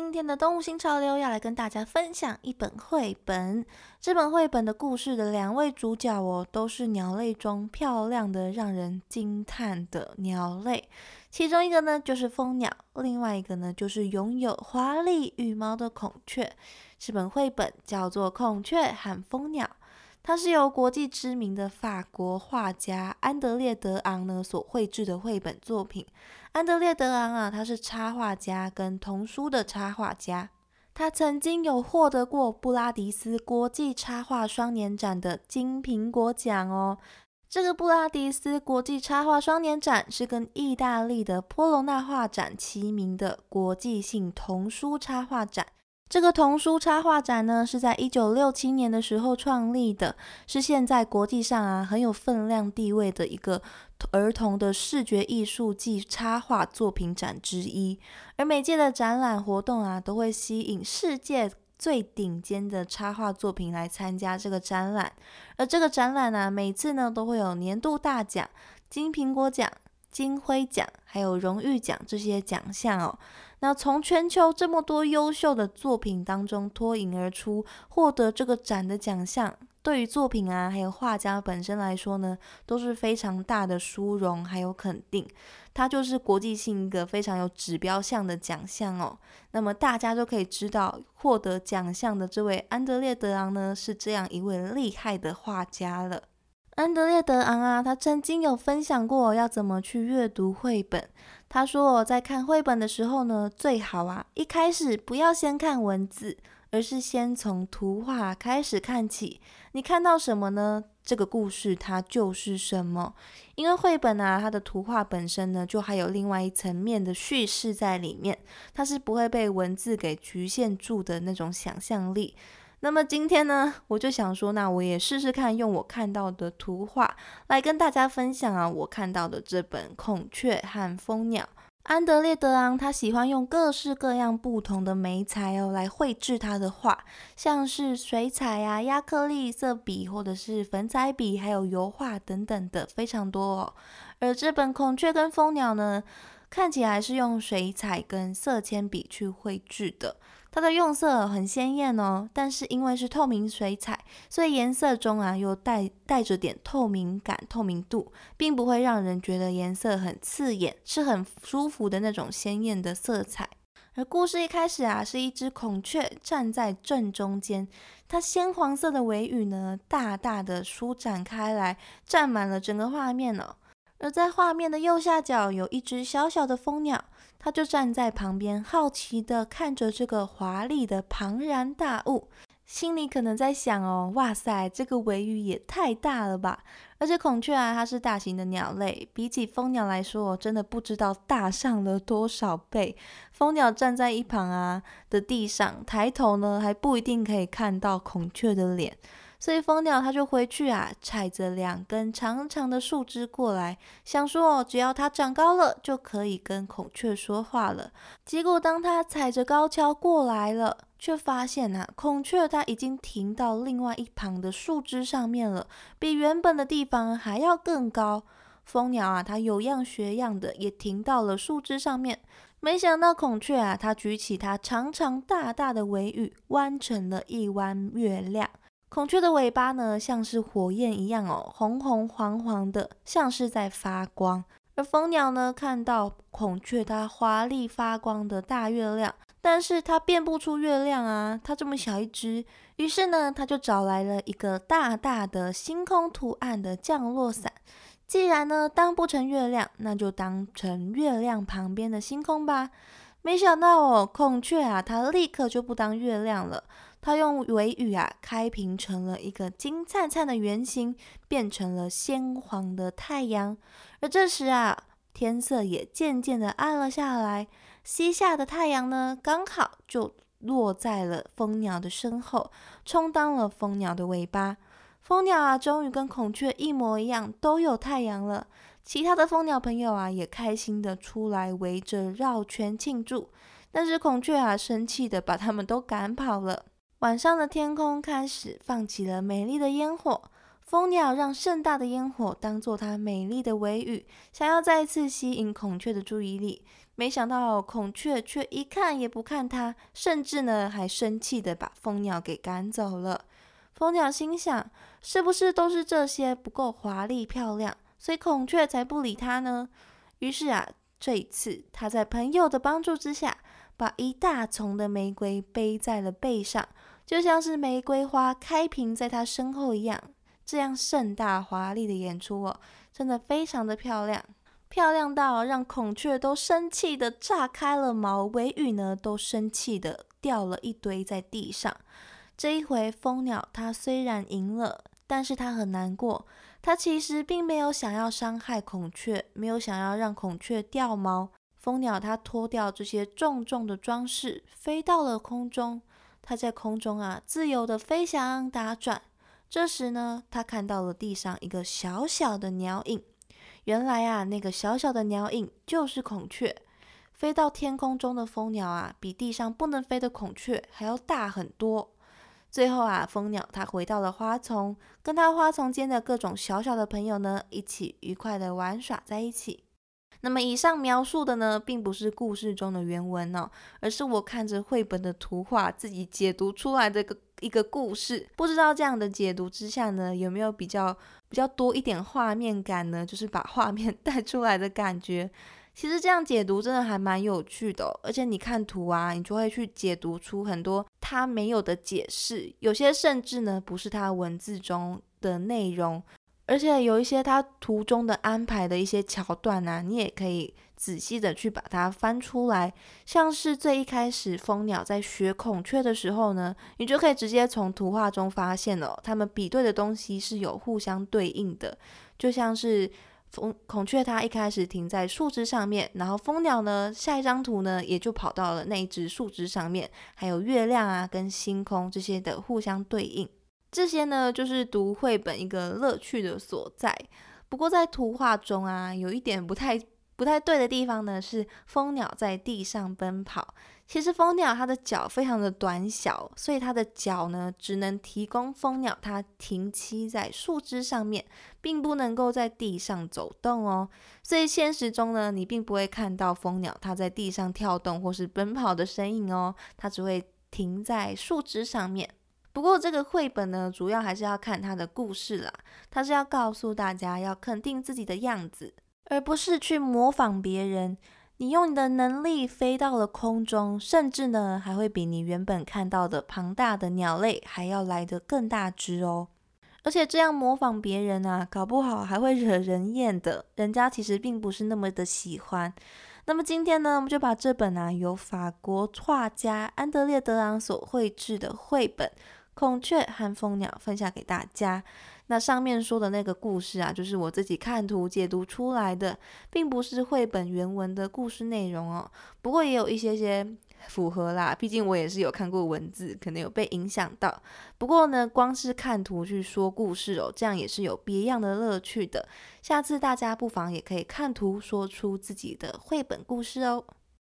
今天的动物新潮流要来跟大家分享一本绘本。这本绘本的故事的两位主角哦，都是鸟类中漂亮的、让人惊叹的鸟类。其中一个呢就是蜂鸟，另外一个呢就是拥有华丽羽毛的孔雀。这本绘本叫做《孔雀和蜂鸟》。它是由国际知名的法国画家安德烈·德昂呢所绘制的绘本作品。安德烈·德昂啊，他是插画家跟童书的插画家。他曾经有获得过布拉迪斯国际插画双年展的金苹果奖哦。这个布拉迪斯国际插画双年展是跟意大利的波隆纳画展齐名的国际性童书插画展。这个童书插画展呢，是在一九六七年的时候创立的，是现在国际上啊很有分量地位的一个儿童的视觉艺术暨插画作品展之一。而每届的展览活动啊，都会吸引世界最顶尖的插画作品来参加这个展览。而这个展览呢，每次呢都会有年度大奖、金苹果奖、金灰奖，还有荣誉奖这些奖项哦。那从全球这么多优秀的作品当中脱颖而出，获得这个展的奖项，对于作品啊，还有画家本身来说呢，都是非常大的殊荣还有肯定。它就是国际性一个非常有指标性的奖项哦。那么大家就可以知道，获得奖项的这位安德烈·德昂呢，是这样一位厉害的画家了。安德烈·德昂啊，他曾经有分享过要怎么去阅读绘本。他说：“我在看绘本的时候呢，最好啊，一开始不要先看文字，而是先从图画开始看起。你看到什么呢？这个故事它就是什么。因为绘本啊，它的图画本身呢，就还有另外一层面的叙事在里面，它是不会被文字给局限住的那种想象力。那么今天呢，我就想说，那我也试试看，用我看到的图画来跟大家分享啊，我看到的这本《孔雀和蜂鸟》。安德烈·德昂他喜欢用各式各样不同的媒材哦来绘制他的画，像是水彩啊、亚克力、色笔或者是粉彩笔，还有油画等等的非常多哦。而这本《孔雀跟蜂鸟》呢，看起来是用水彩跟色铅笔去绘制的。它的用色很鲜艳哦，但是因为是透明水彩，所以颜色中啊又带带着点透明感、透明度，并不会让人觉得颜色很刺眼，是很舒服的那种鲜艳的色彩。而故事一开始啊，是一只孔雀站在正中间，它鲜黄色的尾羽呢，大大的舒展开来，占满了整个画面哦。而在画面的右下角，有一只小小的蜂鸟。他就站在旁边，好奇的看着这个华丽的庞然大物，心里可能在想哦，哇塞，这个尾羽也太大了吧！而且孔雀啊，它是大型的鸟类，比起蜂鸟来说，真的不知道大上了多少倍。蜂鸟站在一旁啊的地上，抬头呢还不一定可以看到孔雀的脸。所以蜂鸟它就回去啊，踩着两根长长的树枝过来，想说哦，只要它长高了，就可以跟孔雀说话了。结果当它踩着高跷过来了，却发现啊，孔雀它已经停到另外一旁的树枝上面了，比原本的地方还要更高。蜂鸟啊，它有样学样的也停到了树枝上面。没想到孔雀啊，它举起它长长大大的尾羽，弯成了一弯月亮。孔雀的尾巴呢，像是火焰一样哦，红红黄黄的，像是在发光。而蜂鸟呢，看到孔雀它华丽发光的大月亮，但是它变不出月亮啊，它这么小一只。于是呢，它就找来了一个大大的星空图案的降落伞。既然呢当不成月亮，那就当成月亮旁边的星空吧。没想到哦，孔雀啊，它立刻就不当月亮了。它用尾羽啊开平成了一个金灿灿的圆形，变成了鲜黄的太阳。而这时啊，天色也渐渐的暗了下来，西下的太阳呢，刚好就落在了蜂鸟的身后，充当了蜂鸟的尾巴。蜂鸟啊，终于跟孔雀一模一样，都有太阳了。其他的蜂鸟朋友啊，也开心的出来围着绕圈庆祝。但是孔雀啊，生气的把他们都赶跑了。晚上的天空开始放起了美丽的烟火。蜂鸟让盛大的烟火当做它美丽的尾语，想要再次吸引孔雀的注意力。没想到孔雀却一看也不看它，甚至呢还生气的把蜂鸟给赶走了。蜂鸟心想：是不是都是这些不够华丽漂亮，所以孔雀才不理它呢？于是啊，这一次它在朋友的帮助之下，把一大丛的玫瑰背在了背上，就像是玫瑰花开屏在它身后一样。这样盛大华丽的演出哦，真的非常的漂亮，漂亮到让孔雀都生气的炸开了毛，尾羽呢都生气的掉了一堆在地上。这一回蜂鸟它虽然赢了，但是它很难过，它其实并没有想要伤害孔雀，没有想要让孔雀掉毛。蜂鸟它脱掉这些重重的装饰，飞到了空中，它在空中啊自由的飞翔打转。这时呢，他看到了地上一个小小的鸟影。原来啊，那个小小的鸟影就是孔雀。飞到天空中的蜂鸟啊，比地上不能飞的孔雀还要大很多。最后啊，蜂鸟它回到了花丛，跟它花丛间的各种小小的朋友呢，一起愉快的玩耍在一起。那么以上描述的呢，并不是故事中的原文哦，而是我看着绘本的图画自己解读出来的一个。一个故事，不知道这样的解读之下呢，有没有比较比较多一点画面感呢？就是把画面 带出来的感觉。其实这样解读真的还蛮有趣的，而且你看图啊，你就会去解读出很多它没有的解释，有些甚至呢不是它文字中的内容。而且有一些它图中的安排的一些桥段啊，你也可以仔细的去把它翻出来。像是最一开始蜂鸟在学孔雀的时候呢，你就可以直接从图画中发现哦，它们比对的东西是有互相对应的。就像是蜂孔雀它一开始停在树枝上面，然后蜂鸟呢下一张图呢也就跑到了那一只树枝上面，还有月亮啊跟星空这些的互相对应。这些呢，就是读绘本一个乐趣的所在。不过在图画中啊，有一点不太不太对的地方呢，是蜂鸟在地上奔跑。其实蜂鸟它的脚非常的短小，所以它的脚呢，只能提供蜂鸟它停栖在树枝上面，并不能够在地上走动哦。所以现实中呢，你并不会看到蜂鸟它在地上跳动或是奔跑的身影哦，它只会停在树枝上面。不过这个绘本呢，主要还是要看它的故事啦。它是要告诉大家要肯定自己的样子，而不是去模仿别人。你用你的能力飞到了空中，甚至呢还会比你原本看到的庞大的鸟类还要来得更大只哦。而且这样模仿别人啊，搞不好还会惹人厌的，人家其实并不是那么的喜欢。那么今天呢，我们就把这本啊由法国画家安德烈德昂所绘制的绘本。孔雀和蜂鸟分享给大家。那上面说的那个故事啊，就是我自己看图解读出来的，并不是绘本原文的故事内容哦。不过也有一些些符合啦，毕竟我也是有看过文字，可能有被影响到。不过呢，光是看图去说故事哦，这样也是有别样的乐趣的。下次大家不妨也可以看图说出自己的绘本故事哦。